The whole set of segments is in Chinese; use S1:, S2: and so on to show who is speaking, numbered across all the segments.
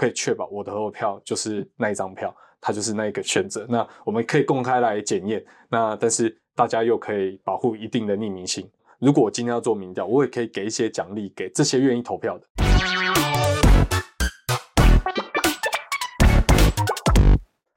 S1: 可以确保我的投票就是那一张票，它就是那一个选择。那我们可以公开来检验，那但是大家又可以保护一定的匿名性。如果我今天要做民调，我也可以给一些奖励给这些愿意投票的。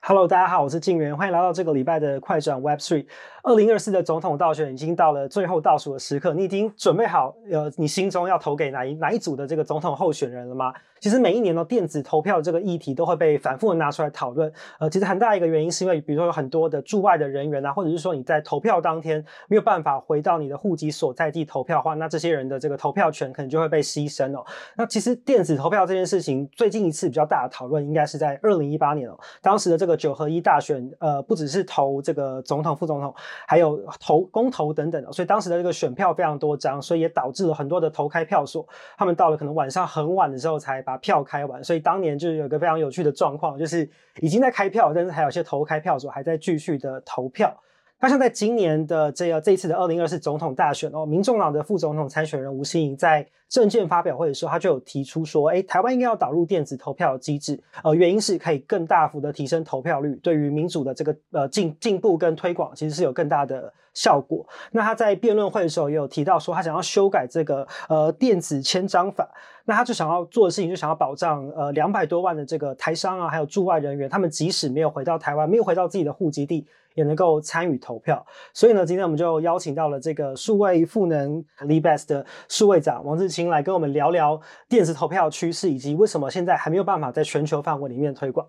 S2: Hello，大家好，我是静源，欢迎来到这个礼拜的快转 Web Three。二零二四的总统大选已经到了最后倒数的时刻，你已经准备好呃，你心中要投给哪一哪一组的这个总统候选人了吗？其实每一年呢，电子投票这个议题都会被反复的拿出来讨论。呃，其实很大一个原因是因为，比如说有很多的驻外的人员啊，或者是说你在投票当天没有办法回到你的户籍所在地投票的话，那这些人的这个投票权可能就会被牺牲哦。那其实电子投票这件事情，最近一次比较大的讨论应该是在二零一八年哦，当时的这个九合一大选，呃，不只是投这个总统、副总统，还有投公投等等，所以当时的这个选票非常多张，所以也导致了很多的投开票所，他们到了可能晚上很晚的时候才把票开完，所以当年就是有一个非常有趣的状况，就是已经在开票，但是还有些投开票所还在继续的投票。那像在今年的这个这一次的二零二四总统大选哦，民众党的副总统参选人吴欣盈在政见发表会的时候，他就有提出说，哎，台湾应该要导入电子投票机制，呃，原因是可以更大幅的提升投票率，对于民主的这个呃进进步跟推广，其实是有更大的效果。那他在辩论会的时候也有提到说，他想要修改这个呃电子签章法，那他就想要做的事情，就想要保障呃两百多万的这个台商啊，还有驻外人员，他们即使没有回到台湾，没有回到自己的户籍地，也能够参与投票。所以呢，今天我们就邀请到了这个数位赋能 Libest 的数位长王志清。来跟我们聊聊电子投票趋势，以及为什么现在还没有办法在全球范围里面推广。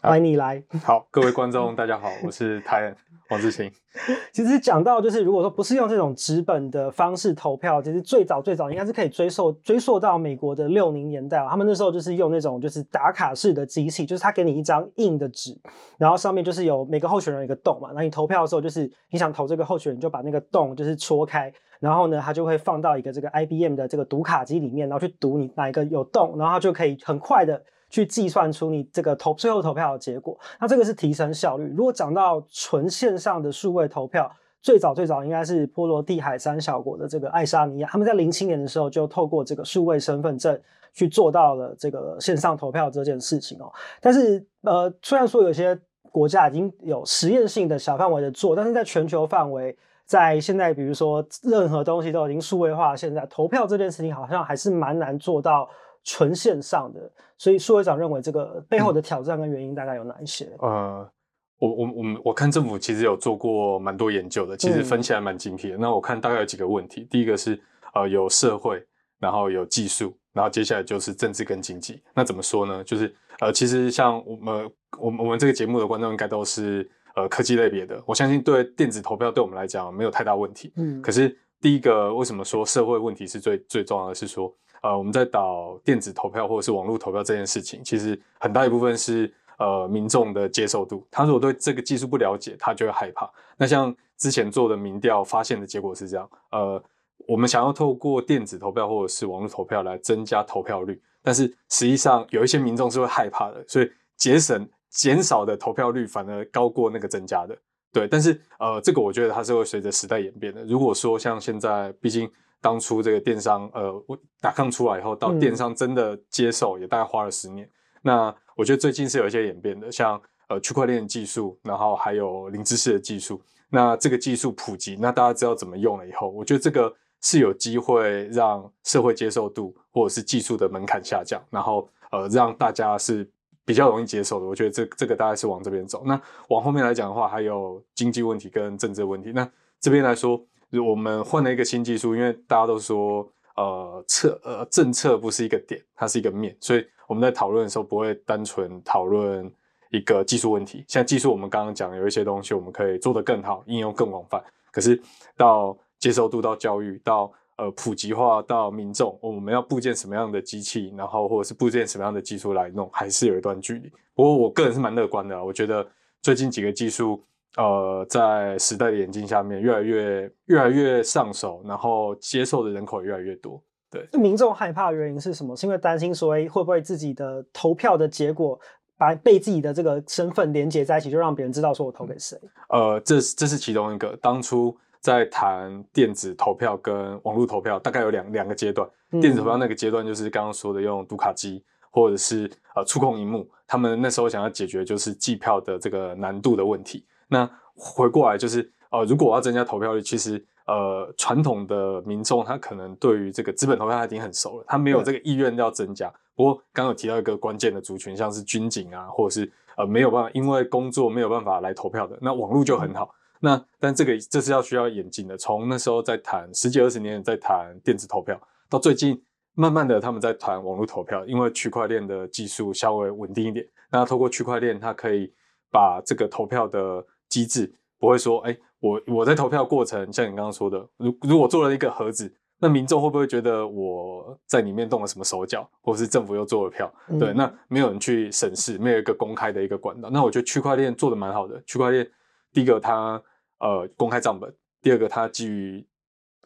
S2: 欢迎你来。
S1: 好，各位观众，大家好，我是泰恩王志清。
S2: 其实讲到就是，如果说不是用这种纸本的方式投票，其实最早最早应该是可以追溯追溯到美国的六零年代，他们那时候就是用那种就是打卡式的机器，就是他给你一张硬的纸，然后上面就是有每个候选人一个洞嘛，那你投票的时候就是你想投这个候选人，就把那个洞就是戳开。然后呢，它就会放到一个这个 IBM 的这个读卡机里面，然后去读你哪一个有洞，然后它就可以很快的去计算出你这个投最后投票的结果。那这个是提升效率。如果讲到纯线上的数位投票，最早最早应该是波罗的海三小国的这个爱沙尼亚，他们在零七年的时候就透过这个数位身份证去做到了这个线上投票这件事情哦。但是呃，虽然说有些国家已经有实验性的小范围的做，但是在全球范围。在现在，比如说任何东西都已经数位化，现在投票这件事情好像还是蛮难做到纯线上的。所以，苏会长认为这个背后的挑战跟原因大概有哪一些？
S1: 嗯、呃，我我我们我看政府其实有做过蛮多研究的，其实分析还蛮精辟的。嗯、那我看大概有几个问题，第一个是呃有社会，然后有技术，然后接下来就是政治跟经济。那怎么说呢？就是呃其实像我们我们我们这个节目的观众应该都是。呃，科技类别的，我相信对电子投票对我们来讲没有太大问题。嗯，可是第一个为什么说社会问题是最最重要的是说，呃，我们在导电子投票或者是网络投票这件事情，其实很大一部分是呃民众的接受度。他如果对这个技术不了解，他就会害怕。那像之前做的民调发现的结果是这样，呃，我们想要透过电子投票或者是网络投票来增加投票率，但是实际上有一些民众是会害怕的，所以节省。减少的投票率反而高过那个增加的，对，但是呃，这个我觉得它是会随着时代演变的。如果说像现在，毕竟当初这个电商呃，我打抗出来以后，到电商真的接受也大概花了十年。嗯、那我觉得最近是有一些演变的，像呃区块链技术，然后还有零知识的技术。那这个技术普及，那大家知道怎么用了以后，我觉得这个是有机会让社会接受度或者是技术的门槛下降，然后呃让大家是。比较容易接受的，我觉得这这个大概是往这边走。那往后面来讲的话，还有经济问题跟政治问题。那这边来说，我们换了一个新技术，因为大家都说，呃，策呃政策不是一个点，它是一个面，所以我们在讨论的时候不会单纯讨论一个技术问题。像技术，我们刚刚讲有一些东西我们可以做得更好，应用更广泛。可是到接受度、到教育、到呃，普及化到民众，我们要部件什么样的机器，然后或者是部件什么样的技术来弄，还是有一段距离。不过我个人是蛮乐观的，我觉得最近几个技术，呃，在时代的眼镜下面，越来越越来越上手，然后接受的人口也越来越多。对，
S2: 民众害怕的原因是什么？是因为担心说，会不会自己的投票的结果把被自己的这个身份连接在一起，就让别人知道说我投给谁？
S1: 呃，这这是其中一个，当初。在谈电子投票跟网络投票，大概有两两个阶段。电子投票那个阶段就是刚刚说的用读卡机，或者是呃触控荧幕，他们那时候想要解决就是计票的这个难度的问题。那回过来就是呃，如果我要增加投票率，其实呃传统的民众他可能对于这个资本投票他已经很熟了，他没有这个意愿要增加。不过刚刚有提到一个关键的族群，像是军警啊，或者是呃没有办法因为工作没有办法来投票的，那网络就很好。那但这个这是要需要演进的，从那时候在谈十几二十年在谈电子投票，到最近慢慢的他们在谈网络投票，因为区块链的技术稍微稳定一点，那透过区块链，它可以把这个投票的机制不会说，哎，我我在投票过程，像你刚刚说的，如如果做了一个盒子。那民众会不会觉得我在里面动了什么手脚，或是政府又做了票？嗯、对，那没有人去审视，没有一个公开的一个管道。那我觉得区块链做的蛮好的。区块链第一个它呃公开账本，第二个它基于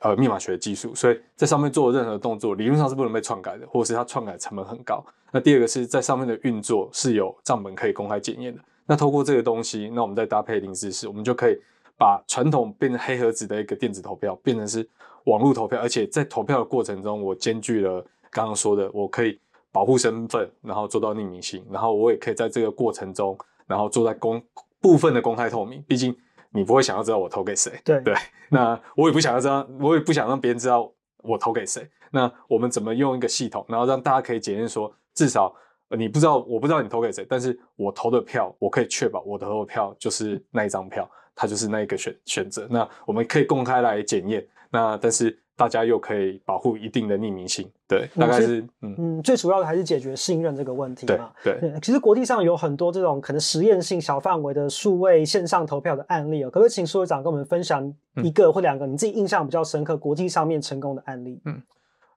S1: 呃密码学的技术，所以在上面做任何动作理论上是不能被篡改的，或者是它篡改成本很高。那第二个是在上面的运作是有账本可以公开检验的。那透过这个东西，那我们再搭配零知识，我们就可以把传统变成黑盒子的一个电子投票变成是。网络投票，而且在投票的过程中，我兼具了刚刚说的，我可以保护身份，然后做到匿名性，然后我也可以在这个过程中，然后做在公部分的公开透明。毕竟你不会想要知道我投给谁，
S2: 对
S1: 对。那我也不想要知道，我也不想让别人知道我投给谁。那我们怎么用一个系统，然后让大家可以检验说，至少你不知道，我不知道你投给谁，但是我投的票，我可以确保我投的票就是那一张票，它就是那一个选选择。那我们可以公开来检验。那但是大家又可以保护一定的匿名性，对，大概是嗯
S2: 嗯，最主要的还是解决信任这个问题嘛。
S1: 对对，
S2: 其实国际上有很多这种可能实验性小范围的数位线上投票的案例哦，可不可以请苏会长跟我们分享一个或两个你自己印象比较深刻国际上面成功的案例？
S1: 嗯，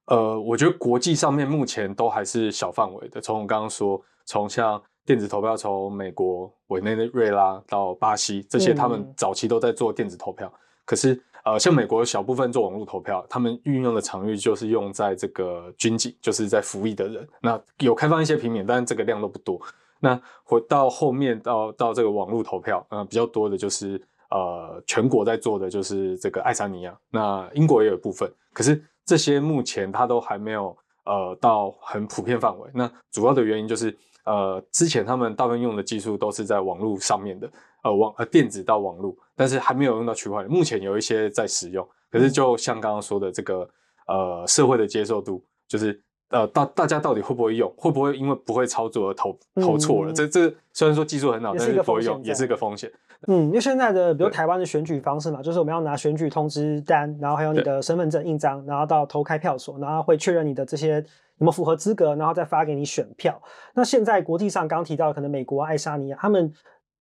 S1: 呃，我觉得国际上面目前都还是小范围的，从我刚刚说，从像电子投票，从美国委内瑞拉到巴西这些，他们早期都在做电子投票，嗯、可是。呃，像美国小部分做网络投票，他们运用的场域就是用在这个军警，就是在服役的人。那有开放一些平民，但是这个量都不多。那回到后面到到这个网络投票，呃，比较多的就是呃全国在做的就是这个爱沙尼亚，那英国也有部分。可是这些目前它都还没有呃到很普遍范围。那主要的原因就是呃之前他们大部分用的技术都是在网络上面的。呃网呃电子到网络，但是还没有用到区块链。目前有一些在使用，可是就像刚刚说的这个呃社会的接受度，就是呃大大家到底会不会用，会不会因为不会操作而投投错了？嗯、这这虽然说技术很好，但是不会用也是一个风险。
S2: 嗯，因为现在的比如台湾的选举方式嘛，就是我们要拿选举通知单，然后还有你的身份证印章，然后到投开票所，然后会确认你的这些有没有符合资格，然后再发给你选票。那现在国际上刚提到的可能美国、爱沙尼亚他们。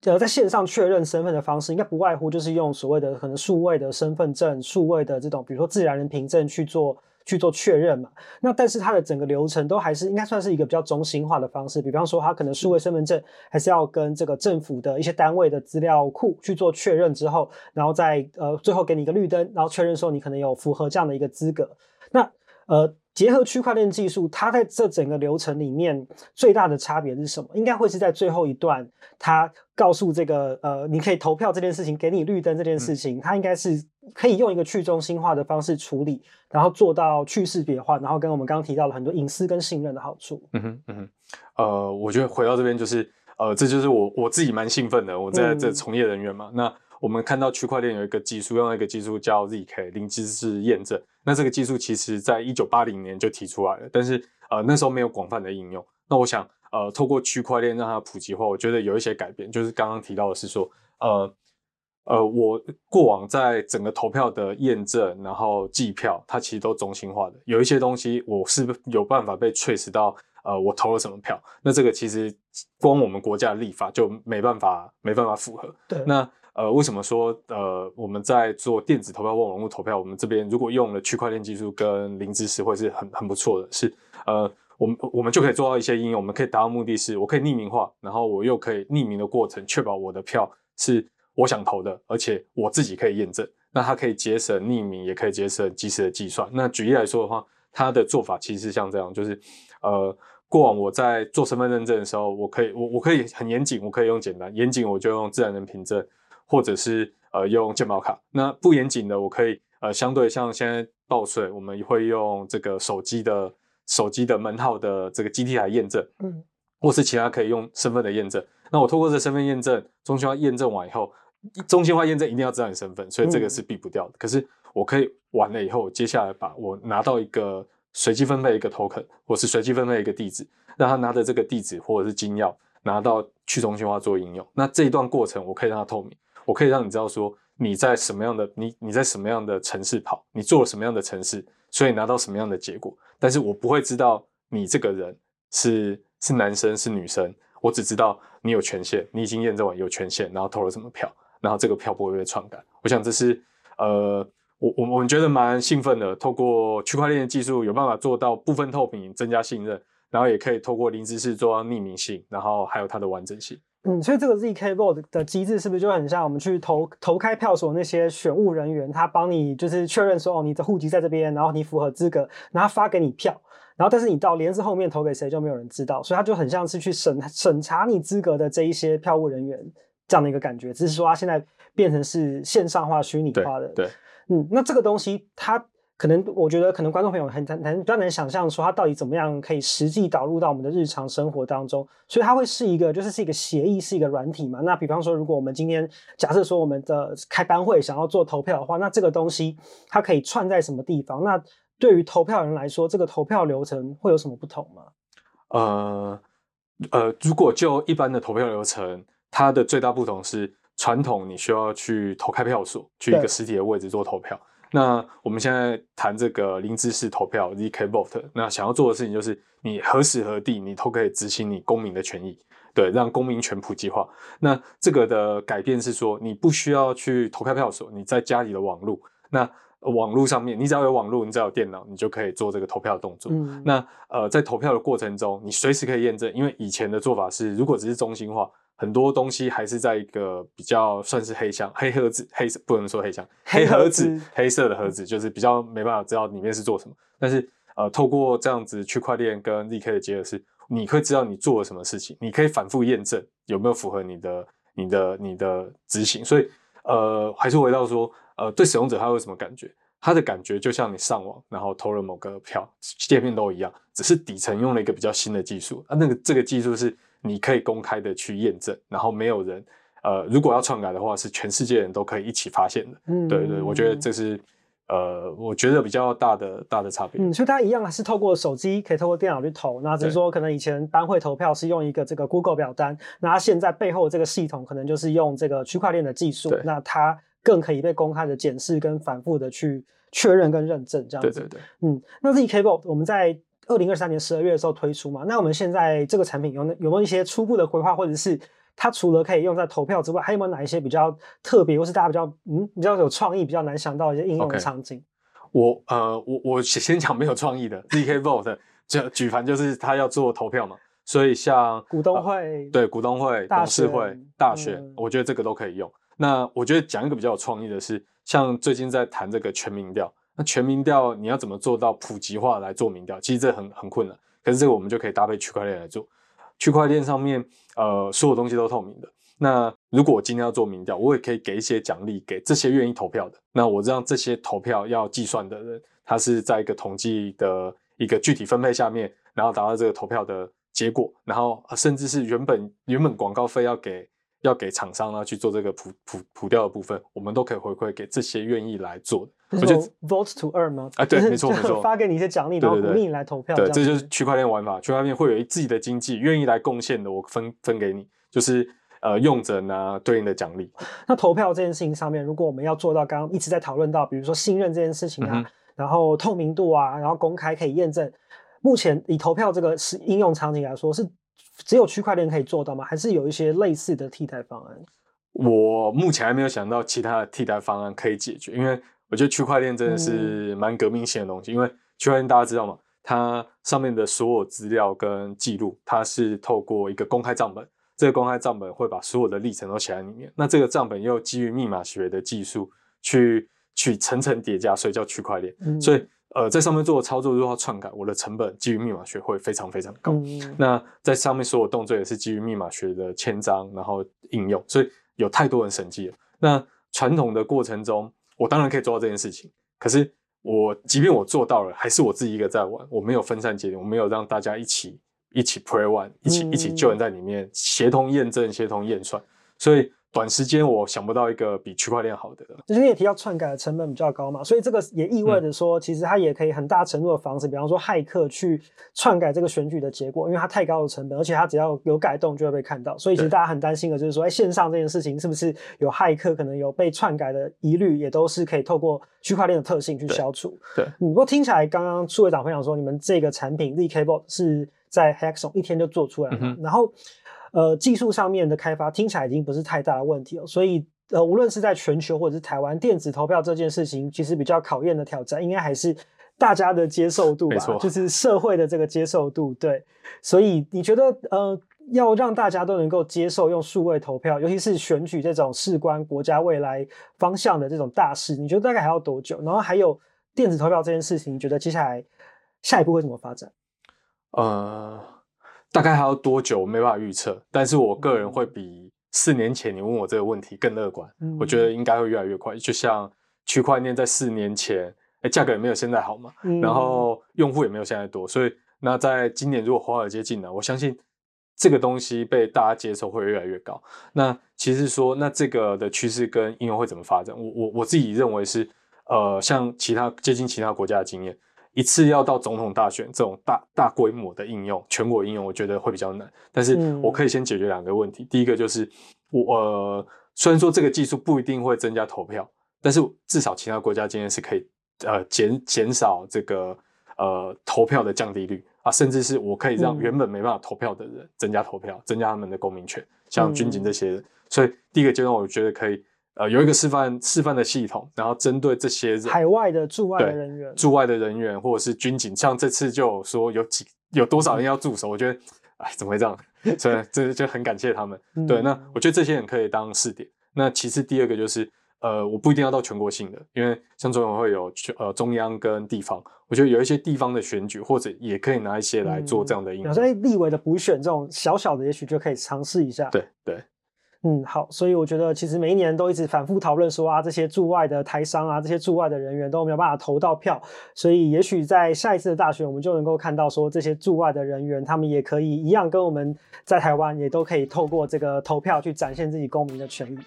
S2: 呃，在线上确认身份的方式，应该不外乎就是用所谓的可能数位的身份证、数位的这种，比如说自然人凭证去做去做确认嘛。那但是它的整个流程都还是应该算是一个比较中心化的方式。比方说，它可能数位身份证还是要跟这个政府的一些单位的资料库去做确认之后，然后再呃最后给你一个绿灯，然后确认说你可能有符合这样的一个资格。那呃。结合区块链技术，它在这整个流程里面最大的差别是什么？应该会是在最后一段，它告诉这个呃，你可以投票这件事情，给你绿灯这件事情，它应该是可以用一个去中心化的方式处理，然后做到去识别化，然后跟我们刚刚提到了很多隐私跟信任的好处。
S1: 嗯哼，嗯哼，呃，我觉得回到这边就是，呃，这就是我我自己蛮兴奋的，我在这从业人员嘛，嗯、那。我们看到区块链有一个技术，用一个技术叫 ZK 零知识验证。那这个技术其实在一九八零年就提出来了，但是呃那时候没有广泛的应用。那我想呃透过区块链让它普及化，我觉得有一些改变，就是刚刚提到的是说呃呃我过往在整个投票的验证，然后计票，它其实都中心化的。有一些东西我是有办法被 trace 到呃我投了什么票，那这个其实光我们国家的立法就没办法没办法符合。
S2: 对，
S1: 那。呃，为什么说呃我们在做电子投票或网络投票，我们这边如果用了区块链技术跟零知识，会是很很不错的。是呃，我们我们就可以做到一些应用，我们可以达到目的是，我可以匿名化，然后我又可以匿名的过程，确保我的票是我想投的，而且我自己可以验证。那它可以节省匿名，也可以节省即时的计算。那举例来说的话，它的做法其实像这样，就是呃，过往我在做身份认证的时候，我可以我我可以很严谨，我可以用简单，严谨我就用自然人凭证。或者是呃用健保卡，那不严谨的，我可以呃相对像现在报税，我们会用这个手机的手机的门号的这个基地来验证，
S2: 嗯，
S1: 或是其他可以用身份的验证。那我通过这身份验证，中心化验证完以后，中心化验证一定要知道你身份，所以这个是避不掉的。嗯、可是我可以完了以后，接下来把我拿到一个随机分配一个 token，或是随机分配一个地址，让他拿着这个地址或者是金钥拿到去中心化做应用。那这一段过程我可以让它透明，我可以让你知道说你在什么样的你你在什么样的城市跑，你做了什么样的城市，所以拿到什么样的结果。但是我不会知道你这个人是是男生是女生，我只知道你有权限，你已经验证完有权限，然后投了什么票，然后这个票不会被篡改。我想这是呃。我我我们觉得蛮兴奋的，透过区块链技术有办法做到部分透明，增加信任，然后也可以透过零知识做到匿名性，然后还有它的完整性。
S2: 嗯，所以这个 zk Vote 的机制是不是就很像我们去投投开票所那些选务人员，他帮你就是确认说哦，你的户籍在这边，然后你符合资格，然后发给你票，然后但是你到联子后面投给谁就没有人知道，所以他就很像是去审审查你资格的这一些票务人员这样的一个感觉，只是说他现在变成是线上化、虚拟化的。
S1: 对。对
S2: 嗯，那这个东西它可能，我觉得可能观众朋友很难比较难想象说它到底怎么样可以实际导入到我们的日常生活当中，所以它会是一个就是是一个协议，是一个软体嘛。那比方说，如果我们今天假设说我们的开班会想要做投票的话，那这个东西它可以串在什么地方？那对于投票人来说，这个投票流程会有什么不同吗？
S1: 呃呃，如果就一般的投票流程，它的最大不同是。传统你需要去投开票所，去一个实体的位置做投票。那我们现在谈这个零知识投票 zk Vote，那想要做的事情就是，你何时何地你都可以执行你公民的权益，对，让公民权普及化。那这个的改变是说，你不需要去投开票所，你在家里的网络，那网络上面，你只要有网络，你只要有电脑，你就可以做这个投票的动作。嗯、那呃，在投票的过程中，你随时可以验证，因为以前的做法是，如果只是中心化。很多东西还是在一个比较算是黑箱、黑盒子、黑色不能说黑箱、黑盒子、黑色的盒子，就是比较没办法知道里面是做什么。但是呃，透过这样子区块链跟 zk 的结合，是你会知道你做了什么事情，你可以反复验证有没有符合你的、你的、你的执行。所以呃，还是回到说，呃，对使用者他会有什么感觉？他的感觉就像你上网然后投了某个票，界面都一样，只是底层用了一个比较新的技术啊，那个这个技术是。你可以公开的去验证，然后没有人，呃，如果要篡改的话，是全世界人都可以一起发现的。嗯，对对，我觉得这是，呃，我觉得比较大的大的差别。
S2: 嗯，所以它一样还是透过手机，可以透过电脑去投。那只是说，可能以前班会投票是用一个这个 Google 表单，那它现在背后这个系统可能就是用这个区块链的技术，那它更可以被公开的检视跟反复的去确认跟认证，这样子。对对对。嗯，那 zk Vote 我们在。二零二三年十二月的时候推出嘛，那我们现在这个产品有有没有一些初步的规划，或者是它除了可以用在投票之外，还有没有哪一些比较特别，或是大家比较嗯比较有创意、比较难想到的一些应用的场景
S1: ？Okay. 我呃我我先讲没有创意的 zk Vote 就举凡就是他要做投票嘛，所以像
S2: 股东会、
S1: 呃、对股东会、董事会、大选，嗯、我觉得这个都可以用。那我觉得讲一个比较有创意的是，像最近在谈这个全民调。那全民调你要怎么做到普及化来做民调？其实这很很困难，可是这个我们就可以搭配区块链来做。区块链上面，呃，所有东西都透明的。那如果我今天要做民调，我也可以给一些奖励给这些愿意投票的。那我让这些投票要计算的人，他是在一个统计的一个具体分配下面，然后达到这个投票的结果，然后甚至是原本原本广告费要给。要给厂商呢去做这个普普普调的部分，我们都可以回馈给这些愿意来做的。
S2: 我觉得 vote to earn 吗？
S1: 啊，对，没错没错，
S2: 发给你一些奖励，然后鼓励你来投票。
S1: 对，这就是区块链玩法。区块链会有自己的经济，愿意来贡献的，我分分给你，就是呃用者呢对应的奖励。
S2: 那投票这件事情上面，如果我们要做到刚刚一直在讨论到，比如说信任这件事情啊，嗯、然后透明度啊，然后公开可以验证，目前以投票这个是应用场景来说是。只有区块链可以做到吗？还是有一些类似的替代方案？
S1: 我目前还没有想到其他的替代方案可以解决，因为我觉得区块链真的是蛮革命性的东西。嗯、因为区块链大家知道吗？它上面的所有资料跟记录，它是透过一个公开账本，这个公开账本会把所有的历程都写在里面。那这个账本又基于密码学的技术去去层层叠加，所以叫区块链。嗯、所以。呃，在上面做的操作如果要篡改，我的成本基于密码学会非常非常高。嗯、那在上面所有动作也是基于密码学的签章，然后应用，所以有太多人审计了。那传统的过程中，我当然可以做到这件事情，可是我即便我做到了，还是我自己一个在玩，我没有分散节点，我没有让大家一起一起 play one，一起、嗯、一起救人在里面，协同验证、协同验算，所以。短时间我想不到一个比区块链好的。
S2: 就是你也提到篡改的成本比较高嘛，所以这个也意味着说，其实它也可以很大程度的防止，比方说骇客去篡改这个选举的结果，因为它太高的成本，而且它只要有改动就会被看到。所以其实大家很担心的就是说，哎，线上这件事情是不是有骇客可能有被篡改的疑虑，也都是可以透过区块链的特性去消除。
S1: 对，
S2: 嗯，不过听起来刚刚数位长分享说，你们这个产品 ZK Bot 是在 Hackathon 一天就做出来了，嗯、然后。呃，技术上面的开发听起来已经不是太大的问题了，所以呃，无论是在全球或者是台湾，电子投票这件事情，其实比较考验的挑战，应该还是大家的接受度吧，就是社会的这个接受度。对，所以你觉得呃，要让大家都能够接受用数位投票，尤其是选举这种事关国家未来方向的这种大事，你觉得大概还要多久？然后还有电子投票这件事情，你觉得接下来下一步会怎么发展？
S1: 呃。大概还要多久？我没办法预测，但是我个人会比四年前你问我这个问题更乐观。嗯、我觉得应该会越来越快。就像区块链在四年前，哎，价格也没有现在好嘛，嗯、然后用户也没有现在多，所以那在今年如果华尔街进来，我相信这个东西被大家接受会越来越高。那其实说，那这个的趋势跟应用会怎么发展？我我我自己认为是，呃，像其他接近其他国家的经验。一次要到总统大选这种大大规模的应用，全国应用，我觉得会比较难。但是我可以先解决两个问题。嗯、第一个就是我呃，虽然说这个技术不一定会增加投票，但是至少其他国家今天是可以呃减减少这个呃投票的降低率啊，甚至是我可以让原本没办法投票的人增加投票，增加他们的公民权，像军警这些人。嗯、所以第一个阶段，我觉得可以。呃，有一个示范示范的系统，然后针对这些人
S2: 海外的驻外的人员，
S1: 驻外的人员或者是军警，像这次就有说有几有多少人要驻守，我觉得，哎，怎么会这样？所以这就很感谢他们。嗯、对，那我觉得这些人可以当试点。那其次第二个就是，呃，我不一定要到全国性的，因为像中央会有呃中央跟地方，我觉得有一些地方的选举或者也可以拿一些来做这样的应用。所以
S2: 立委的补选这种小小的，也许就可以尝试一下。
S1: 对对。
S2: 嗯，好，所以我觉得其实每一年都一直反复讨论说啊，这些驻外的台商啊，这些驻外的人员都没有办法投到票，所以也许在下一次的大选，我们就能够看到说，这些驻外的人员他们也可以一样跟我们在台湾也都可以透过这个投票去展现自己公民的权利。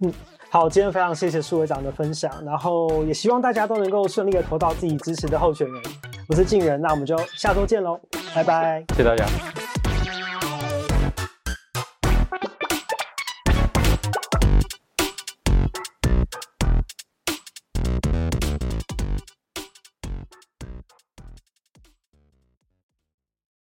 S2: 嗯，好，今天非常谢谢苏会长的分享，然后也希望大家都能够顺利的投到自己支持的候选人。我是静人，那我们就下周见喽，拜拜，
S1: 谢谢大家。